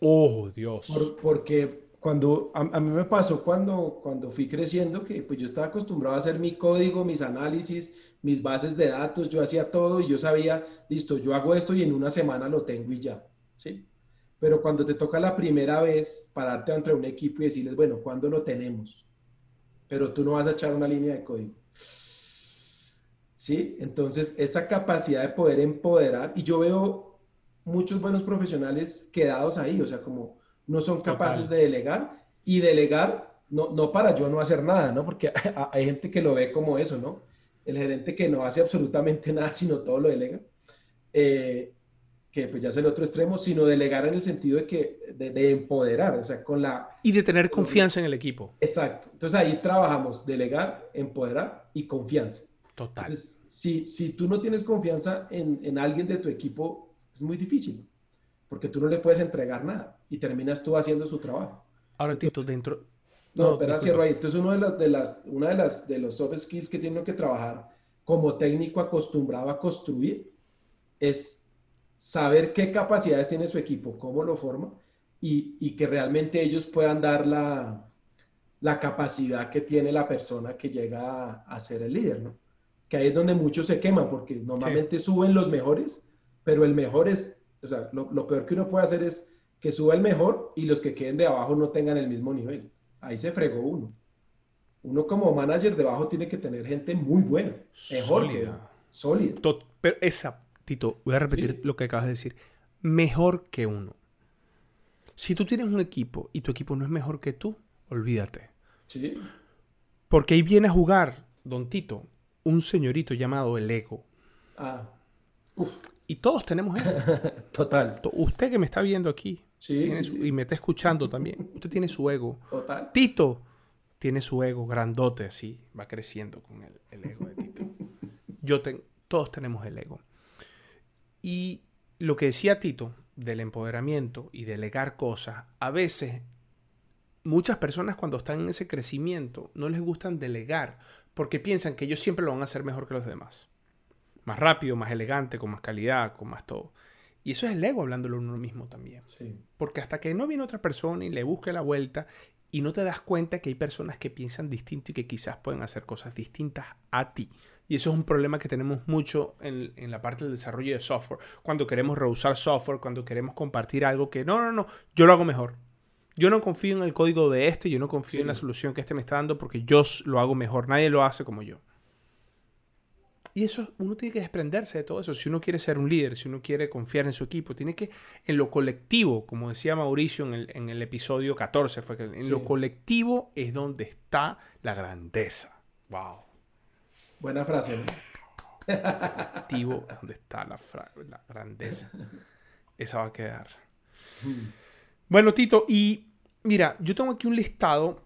Oh, Dios. porque cuando a, mí me pasó cuando, cuando fui creciendo, que pues yo estaba acostumbrado a hacer mi código, mis análisis, mis bases de datos, yo hacía todo y yo sabía, listo, yo hago esto y en una semana lo tengo y ya, ¿sí? Pero cuando te toca la primera vez pararte entre un equipo y decirles, bueno, ¿cuándo lo tenemos? Pero tú no vas a echar una línea de código. ¿Sí? Entonces, esa capacidad de poder empoderar, y yo veo muchos buenos profesionales quedados ahí, o sea, como no son capaces de delegar y delegar no, no para yo no hacer nada, ¿no? Porque hay gente que lo ve como eso, ¿no? El gerente que no hace absolutamente nada, sino todo lo delega, eh, que pues ya es el otro extremo, sino delegar en el sentido de que, de, empoderar, o sea, con la... Y de tener confianza en el equipo. Exacto. Entonces ahí trabajamos, delegar, empoderar y confianza. Total. Entonces, si, si tú no tienes confianza en, en alguien de tu equipo, es muy difícil porque tú no le puedes entregar nada y terminas tú haciendo su trabajo. Ahora, Tito, dentro... No, pero cierro ahí. Entonces, uno de las, de las, una de las de los soft skills que tiene que trabajar como técnico acostumbrado a construir es saber qué capacidades tiene su equipo, cómo lo forma y, y que realmente ellos puedan dar la, la, capacidad que tiene la persona que llega a, ser el líder, ¿no? Que ahí es donde muchos se queman porque normalmente suben los mejores, pero el mejor es o sea, lo, peor que uno puede hacer es que suba el mejor y los que queden de abajo no tengan el mismo nivel. Ahí se fregó uno. Uno como manager de abajo tiene que tener gente muy buena, mejor sólida. sólida. pero esa, Tito, voy a repetir lo que acabas de decir. Mejor que uno. Si tú tienes un equipo y tu equipo no es mejor que tú, olvídate. Sí. Porque ahí viene a jugar, don Tito, un señorito llamado el ego. Ah. Y todos tenemos ego. Total. Usted que me está viendo aquí y me está escuchando también, usted tiene su ego. Total. Tito tiene su ego grandote así, va creciendo con el, el ego de Tito. Yo todos tenemos el ego. Y lo que decía Tito del empoderamiento y delegar cosas, a veces muchas personas cuando están en ese crecimiento no les gustan delegar porque piensan que ellos siempre lo van a hacer mejor que los demás más rápido, más elegante, con más calidad, con más todo. Y eso es el ego hablándolo uno mismo también. Porque hasta que no viene otra persona y le busque la vuelta y no te das cuenta que hay personas que piensan distinto y que quizás pueden hacer cosas distintas a ti. Y eso es un problema que tenemos mucho en, la parte del desarrollo de software. Cuando queremos reusar software, cuando queremos compartir algo que no, no, no, yo lo hago mejor. Yo no confío en el código de este, yo no confío en la solución que este me está dando porque yo lo hago mejor. Nadie lo hace como yo. Y eso, uno tiene que desprenderse de todo eso. Si uno quiere ser un líder, si uno quiere confiar en su equipo, tiene que, en lo colectivo, como decía Mauricio en el, en el episodio 14, fue que en lo colectivo es donde está la grandeza. Wow. Buena frase, ¿no? colectivo es donde está la, la grandeza. Esa va a quedar. Bueno, Tito, y mira, yo tengo aquí un listado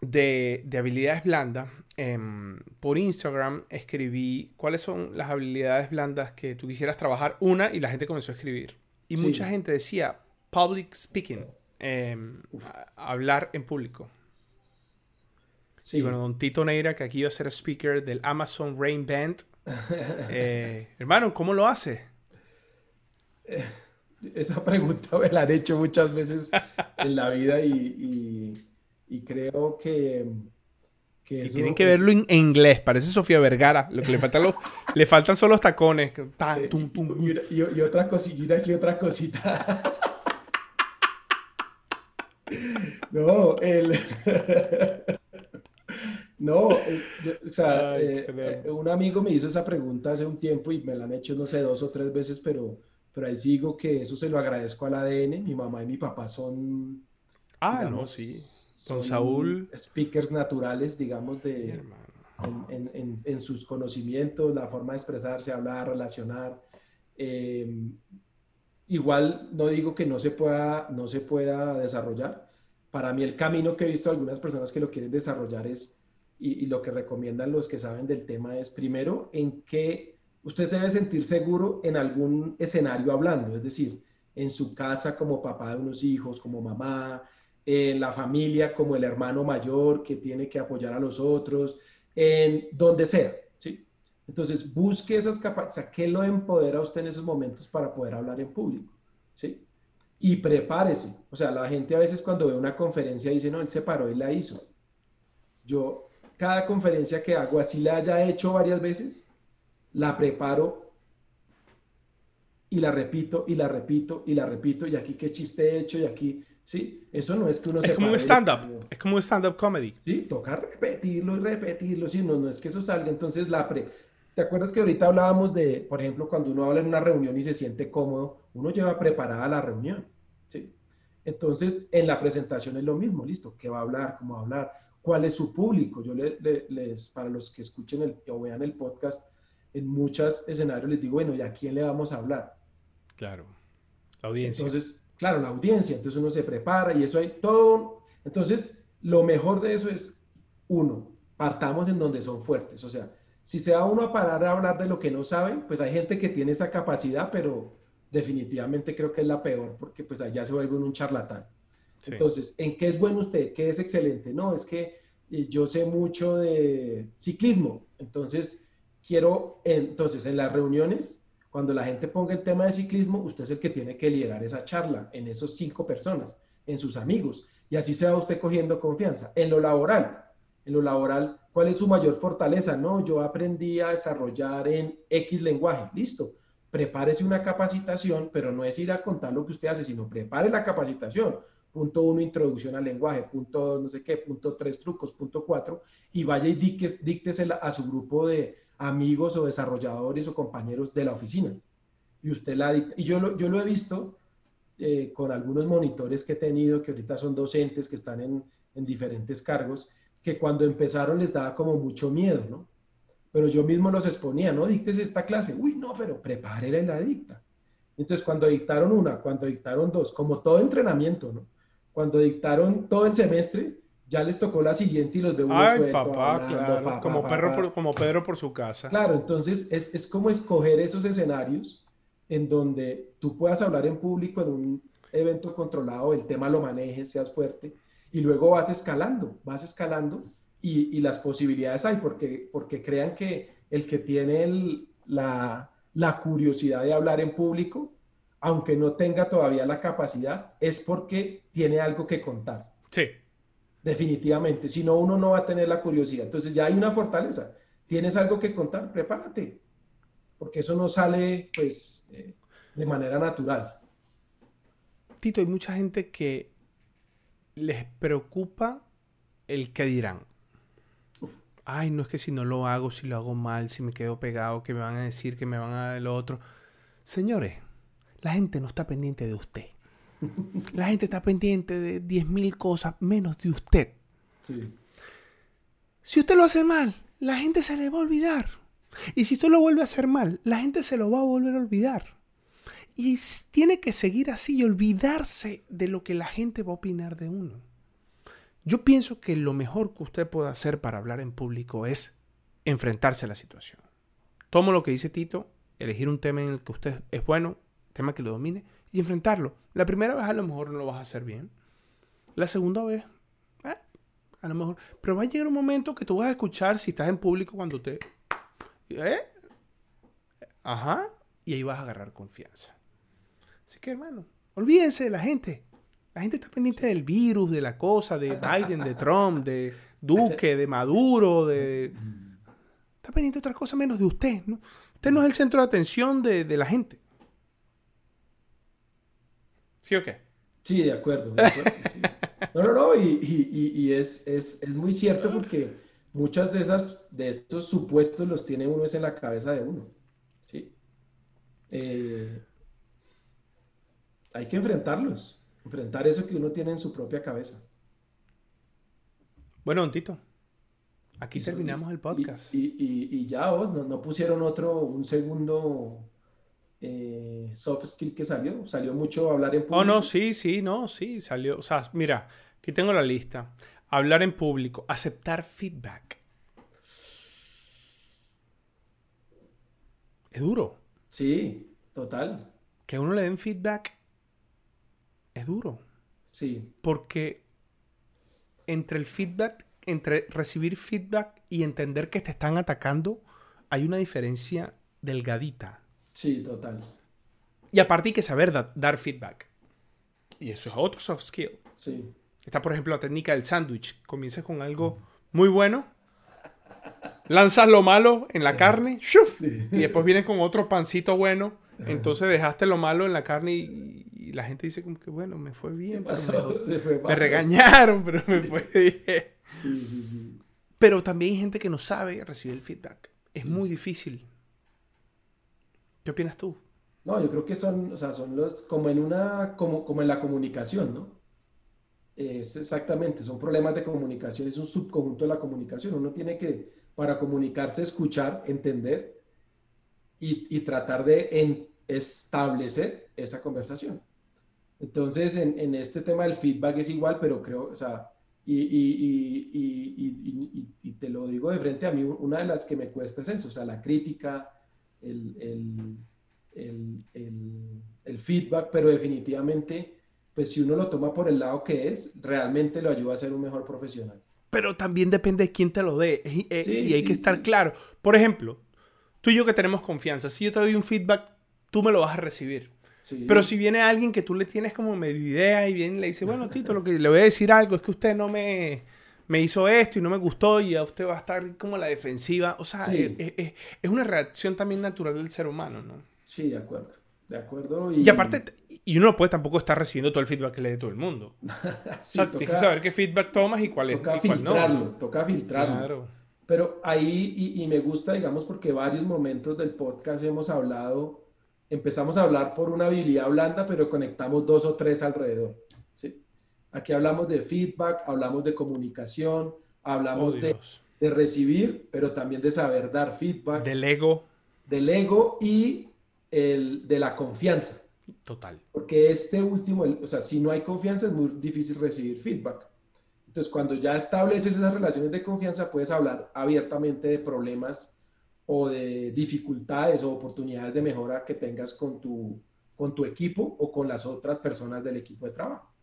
de, de habilidades blandas Em, por Instagram escribí cuáles son las habilidades blandas que tú quisieras trabajar, una, y la gente comenzó a escribir. Y mucha gente decía public speaking, em, hablar en público. Sí. Y bueno, don Tito Neira, que aquí iba a ser speaker del Amazon Rain Band. Eh, hermano, ¿cómo lo hace? Eh, esa pregunta me la han hecho muchas veces en la vida y creo que y tienen que verlo en, inglés, parece Sofía Vergara. Lo que le faltan, le faltan son los tacones. y, otra cosita, y otra cosita. no, el. no, o sea, eh, eh, un amigo me hizo esa pregunta hace un tiempo y me la han hecho, no sé, dos o tres veces, pero, pero ahí sigo que eso se lo agradezco al ADN. Mi mamá y mi papá son. Ah, no, sí con Saúl. Speakers naturales, digamos, de, en, sus conocimientos, la forma de expresarse, hablar, relacionar. Eh, igual no digo que no se, pueda, no se pueda desarrollar. Para mí el camino que he visto algunas personas que lo quieren desarrollar es, y, y lo que recomiendan los que saben del tema es, primero, en que usted se debe sentir seguro en algún escenario hablando, es decir, en su casa como papá de unos hijos, como mamá, en la familia como el hermano mayor que tiene que apoyar a los otros, en donde sea, ¿sí? Entonces, busque esas capacidades, ¿qué lo empodera a usted en esos momentos para poder hablar en público? ¿Sí? Y prepárese. O sea, la gente a veces cuando ve una conferencia dice, no, él se paró y la hizo. Yo, cada conferencia que hago, así la haya hecho varias veces, la preparo y la repito y la repito y la repito y aquí qué chiste he hecho y aquí, sí, eso no es que uno es como un stand-up, es como un stand-up comedy. Sí, toca repetirlo y repetirlo, sí, no, no es que eso salga, entonces la pre... ¿Te acuerdas que ahorita hablábamos de, por ejemplo, cuando uno habla en una reunión y se siente cómodo, uno lleva preparada la reunión, ¿sí? Entonces, en la presentación es lo mismo, listo, ¿qué va a hablar? ¿Cómo va a hablar? ¿Cuál es su público? Yo les, para los que escuchen el, o vean el podcast, en muchos escenarios les digo, bueno, ¿y a quién le vamos a hablar? Claro, la audiencia. Entonces, claro, la audiencia, entonces uno se prepara y eso hay todo. Entonces, lo mejor de eso es, uno, partamos en donde son fuertes. O sea, si se va uno a parar a hablar de lo que no sabe, pues hay gente que tiene esa capacidad, pero definitivamente creo que es la peor porque pues allá se vuelve un charlatán. Entonces, ¿en qué es bueno usted? ¿Qué es excelente? No, es que eh, yo sé mucho de ciclismo, entonces quiero, entonces en las reuniones cuando la gente ponga el tema de ciclismo, usted es el que tiene que liderar esa charla en esos cinco personas, en sus amigos, y así se va usted cogiendo confianza. En lo laboral, en lo laboral, ¿cuál es su mayor fortaleza? No, yo aprendí a desarrollar en X lenguaje, listo. Prepárese una capacitación, pero no es ir a contar lo que usted hace, sino prepare la capacitación. Punto uno, introducción al lenguaje. Punto dos, no sé qué. Punto tres, trucos. Punto cuatro. Y vaya y díctesela a su grupo de, amigos o desarrolladores o compañeros de la oficina. Y usted la Y yo lo, yo lo he visto eh, con algunos monitores que he tenido, que ahorita son docentes, que están en, en diferentes cargos, que cuando empezaron les daba como mucho miedo, ¿no? Pero yo mismo los exponía, ¿no? Dictes esta clase. Uy, no, pero prepárela la dicta. Entonces, cuando dictaron una, cuando dictaron dos, como todo entrenamiento, ¿no? Cuando dictaron todo el semestre, ya les tocó la siguiente y los veo Ay, papá, claro, como, perro Por, como Pedro por su casa. Claro, entonces es, es, como escoger esos escenarios en donde tú puedas hablar en público en un evento controlado, el tema lo manejes, seas fuerte, y luego vas escalando, vas escalando y, y las posibilidades hay, porque, porque crean que el que tiene el, la, la curiosidad de hablar en público, aunque no tenga todavía la capacidad, es porque tiene algo que contar. Sí definitivamente. Si no, uno no va a tener la curiosidad. Entonces ya hay una fortaleza. Tienes algo que contar, prepárate, porque eso no sale pues eh, de manera natural. Tito, hay mucha gente que les preocupa el que dirán. Ay, no es que si no lo hago, si lo hago mal, si me quedo pegado, que me van a decir, que me van a dar lo otro. Señores, la gente no está pendiente de usted. La gente está pendiente de 10.000 cosas menos de usted. Si usted lo hace mal, la gente se le va a olvidar. Y si usted lo vuelve a hacer mal, la gente se lo va a volver a olvidar. Y tiene que seguir así y olvidarse de lo que la gente va a opinar de uno. Yo pienso que lo mejor que usted puede hacer para hablar en público es enfrentarse a la situación. Tomo lo que dice Tito, elegir un tema en el que usted es bueno, tema que lo domine, y enfrentarlo. La primera vez a lo mejor no lo vas a hacer bien. La segunda vez, eh, a lo mejor. Pero va a llegar un momento que tú vas a escuchar si estás en público cuando te... ¿Eh? Ajá. Y ahí vas a agarrar confianza. Así que, hermano, olvídense de la gente. La gente está pendiente del virus, de la cosa, de Biden, de Trump, de Duque, de Maduro, de... Está pendiente de otra cosa menos de usted. Usted no es el centro de atención de, de la gente. ¿Sí o qué? Sí, de acuerdo. No, no, no, y, es, muy cierto porque muchas de esas, de estos supuestos los tiene uno es en la cabeza de uno. ¿sí? Eh, hay que enfrentarlos, enfrentar eso que uno tiene en su propia cabeza. Bueno, Tito, aquí terminamos el podcast. Y, ya vos, no, no pusieron otro, un segundo eh, soft skill que salió. Salió mucho hablar en público. Oh, no, sí, sí, no, sí, salió. O sea, mira, aquí tengo la lista. Hablar en público, aceptar feedback. Es duro. Sí, total. Que a uno le den feedback es duro. Sí. Porque entre el feedback, entre recibir feedback y entender que te están atacando, hay una diferencia delgadita. Sí, total. Y aparte hay que saber dar feedback. Y eso es otro soft skill. Sí. Está, por ejemplo, la técnica del sándwich. Comienzas con algo muy bueno, lanzas lo malo en la carne, ¡shuf! y después vienes con otro pancito bueno. Entonces dejaste lo malo en la carne y, la gente dice como que, bueno, me fue bien. me, regañaron, pero me fue bien. Sí, sí, sí. Pero también hay gente que no sabe recibir el feedback. Es muy difícil. ¿Qué opinas tú? No, yo creo que son, o sea, son los, como en una, como, como en la comunicación, ¿no? Es exactamente, son problemas de comunicación, es un subconjunto de la comunicación. Uno tiene que, para comunicarse, escuchar, entender y, tratar de establecer esa conversación. Entonces, en, este tema del feedback es igual, pero creo, o sea, y, y, te lo digo de frente a mí, una de las que me cuesta es eso, o sea, la crítica, el, el, el feedback, pero definitivamente pues si uno lo toma por el lado que es, realmente lo ayuda a ser un mejor profesional. Pero también depende de quién te lo dé. Y, hay que estar claro. Por ejemplo, tú y yo que tenemos confianza, si yo te doy un feedback, tú me lo vas a recibir. Pero si viene alguien que tú le tienes como medio idea y viene y le dice, bueno, Tito, lo que le voy a decir algo es que usted no me, me hizo esto y no me gustó y a usted va a estar como a la defensiva. O sea, es, es, una reacción también natural del ser humano, ¿no? Sí, de acuerdo. De acuerdo. Y... aparte, y uno no puede tampoco estar recibiendo todo el feedback que le dé todo el mundo. sí, o sea, tienes que saber qué feedback tomas y cuál es toca y cuál filtrarlo, Toca filtrarlo. Claro. Pero ahí, y, y, me gusta, digamos, porque varios momentos del podcast hemos hablado, empezamos a hablar por una habilidad blanda, pero conectamos dos o tres alrededor. Aquí hablamos de feedback, hablamos de comunicación, hablamos oh, de, de recibir, pero también de saber dar feedback. Del ego. Del ego y el, de la confianza. Total. Porque este último, o sea, si no hay confianza es muy difícil recibir feedback. Entonces, cuando ya estableces esas relaciones de confianza, puedes hablar abiertamente de problemas o de dificultades o oportunidades de mejora que tengas con tu, con tu equipo o con las otras personas del equipo de trabajo.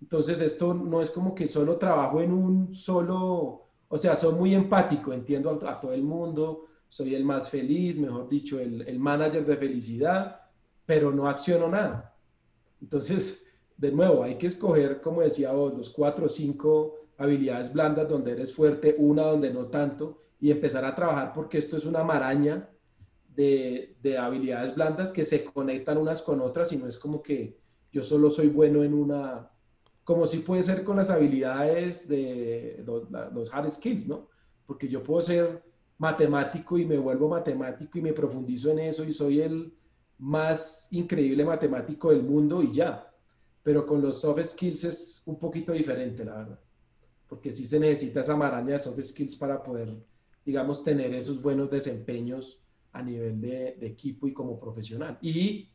Entonces, esto no es como que solo trabajo en un solo, o sea, soy muy empático, entiendo a todo el mundo, soy el más feliz, mejor dicho, el, el manager de felicidad, pero no acciono nada. Entonces, de nuevo, hay que escoger, como decía vos, los cuatro o cinco habilidades blandas donde eres fuerte, una donde no tanto, y empezar a trabajar porque esto es una maraña de, de, habilidades blandas que se conectan unas con otras y no es como que yo solo soy bueno en una, como si puede ser con las habilidades de los, los hard skills, ¿no? Porque yo puedo ser matemático y me vuelvo matemático y me profundizo en eso y soy el más increíble matemático del mundo y ya. Pero con los soft skills es un poquito diferente, la verdad. Porque sí se necesita esa maraña de soft skills para poder, digamos, tener esos buenos desempeños a nivel de, equipo y como profesional. Y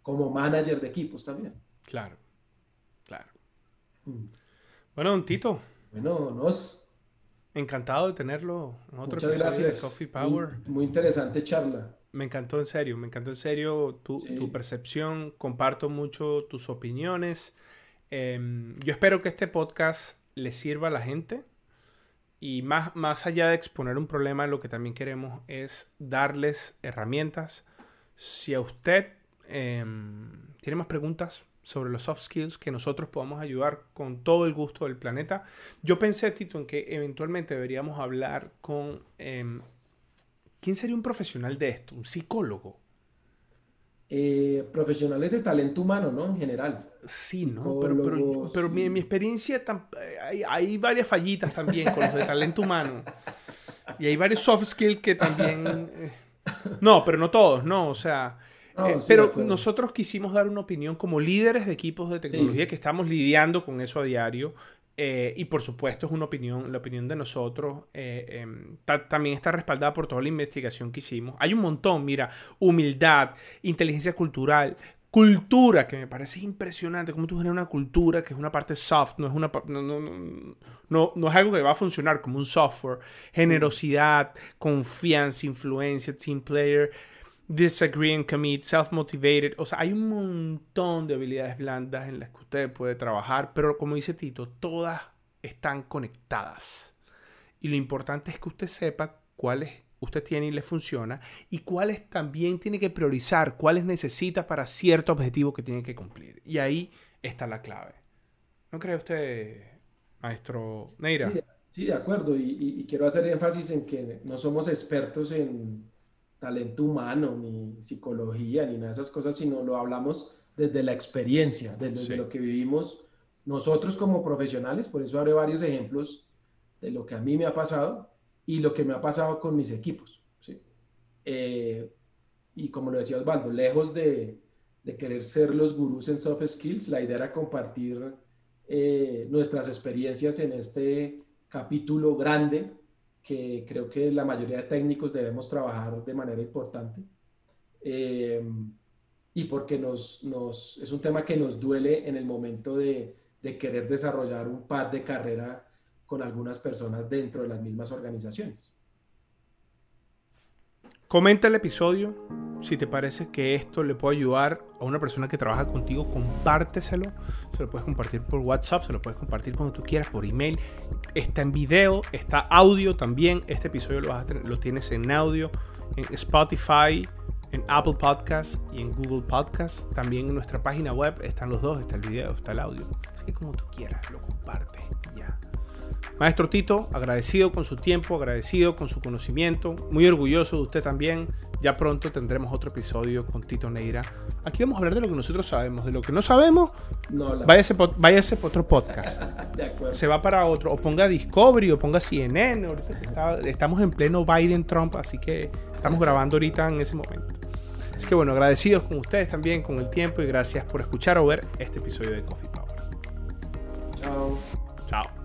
como manager de equipos también. Claro, claro. Bueno, don Tito. Bueno, nos. Encantado de tenerlo en otro Muchas episodio gracias. de Coffee Power. Muy, interesante charla. Me encantó en serio, me encantó en serio tu, tu percepción, comparto mucho tus opiniones. Em, yo espero que este podcast le sirva a la gente y más, más allá de exponer un problema, lo que también queremos es darles herramientas. Si a usted em, tiene más preguntas, sobre los soft skills que nosotros podamos ayudar con todo el gusto del planeta. Yo pensé, Tito, en que eventualmente deberíamos hablar con... Em, ¿Quién sería un profesional de esto? ¿Un psicólogo? Eh, profesionales de talento humano, ¿no? En general. Sí, ¿no? Pero, pero, pero mi, mi, experiencia, hay, hay, varias fallitas también con los de talento humano. Y hay varios soft skills que también... Eh, no, pero no todos, ¿no? O sea, eh, pero nosotros quisimos dar una opinión como líderes de equipos de tecnología que estamos lidiando con eso a diario. Eh, y por supuesto es una opinión, la opinión de nosotros eh, em, también está respaldada por toda la investigación que hicimos. Hay un montón, mira, humildad, inteligencia cultural, cultura, que me parece impresionante, cómo tú generas una cultura que es una parte soft, no es, una, no, no, no, no, es algo que va a funcionar como un software, generosidad, confianza, influencia, team player disagree and commit, self-motivated. O sea, hay un montón de habilidades blandas en las que usted puede trabajar, pero como dice Tito, todas están conectadas. Y lo importante es que usted sepa cuál es usted tiene y le funciona y cuáles también tiene que priorizar, cuáles necesita para cierto objetivo que tiene que cumplir. Y ahí está la clave. ¿No cree usted, maestro Neira? Sí, de acuerdo. Y, quiero hacer énfasis en que no somos expertos en talento humano, ni psicología, ni nada de esas cosas, sino lo hablamos desde la experiencia, desde lo que vivimos nosotros como profesionales. Por eso haré varios ejemplos de lo que a mí me ha pasado y lo que me ha pasado con mis equipos. Eh, y como lo decía Osvaldo, lejos de, querer ser los gurús en soft skills, la idea era compartir eh, nuestras experiencias en este capítulo grande que creo que la mayoría de técnicos debemos trabajar de manera importante. Eh, y porque nos, es un tema que nos duele en el momento de, de querer desarrollar un pad de carrera con algunas personas dentro de las mismas organizaciones. Comenta el episodio. Si te parece que esto le puede ayudar a una persona que trabaja contigo, compárteselo. Se lo puedes compartir por WhatsApp, se lo puedes compartir cuando tú quieras, por email. Está en video, está audio también. Este episodio lo, lo tienes en audio, en Spotify, en Apple Podcast y en Google Podcast. También en nuestra página web están los dos, está el video, está el audio. Así que como tú quieras, lo comparte. Ya. Maestro Tito, agradecido con su tiempo, agradecido con su conocimiento, muy orgulloso de usted también. Ya pronto tendremos otro episodio con Tito Neira. Aquí vamos a hablar de lo que nosotros sabemos, de lo que no sabemos. No, váyase, váyase para otro podcast. Se va para otro. O ponga Discovery o ponga CNN. estamos en pleno Biden-Trump, así que estamos grabando ahorita en ese momento. Así que bueno, agradecidos con ustedes también, con el tiempo y gracias por escuchar o ver este episodio de Coffee Power. Chao.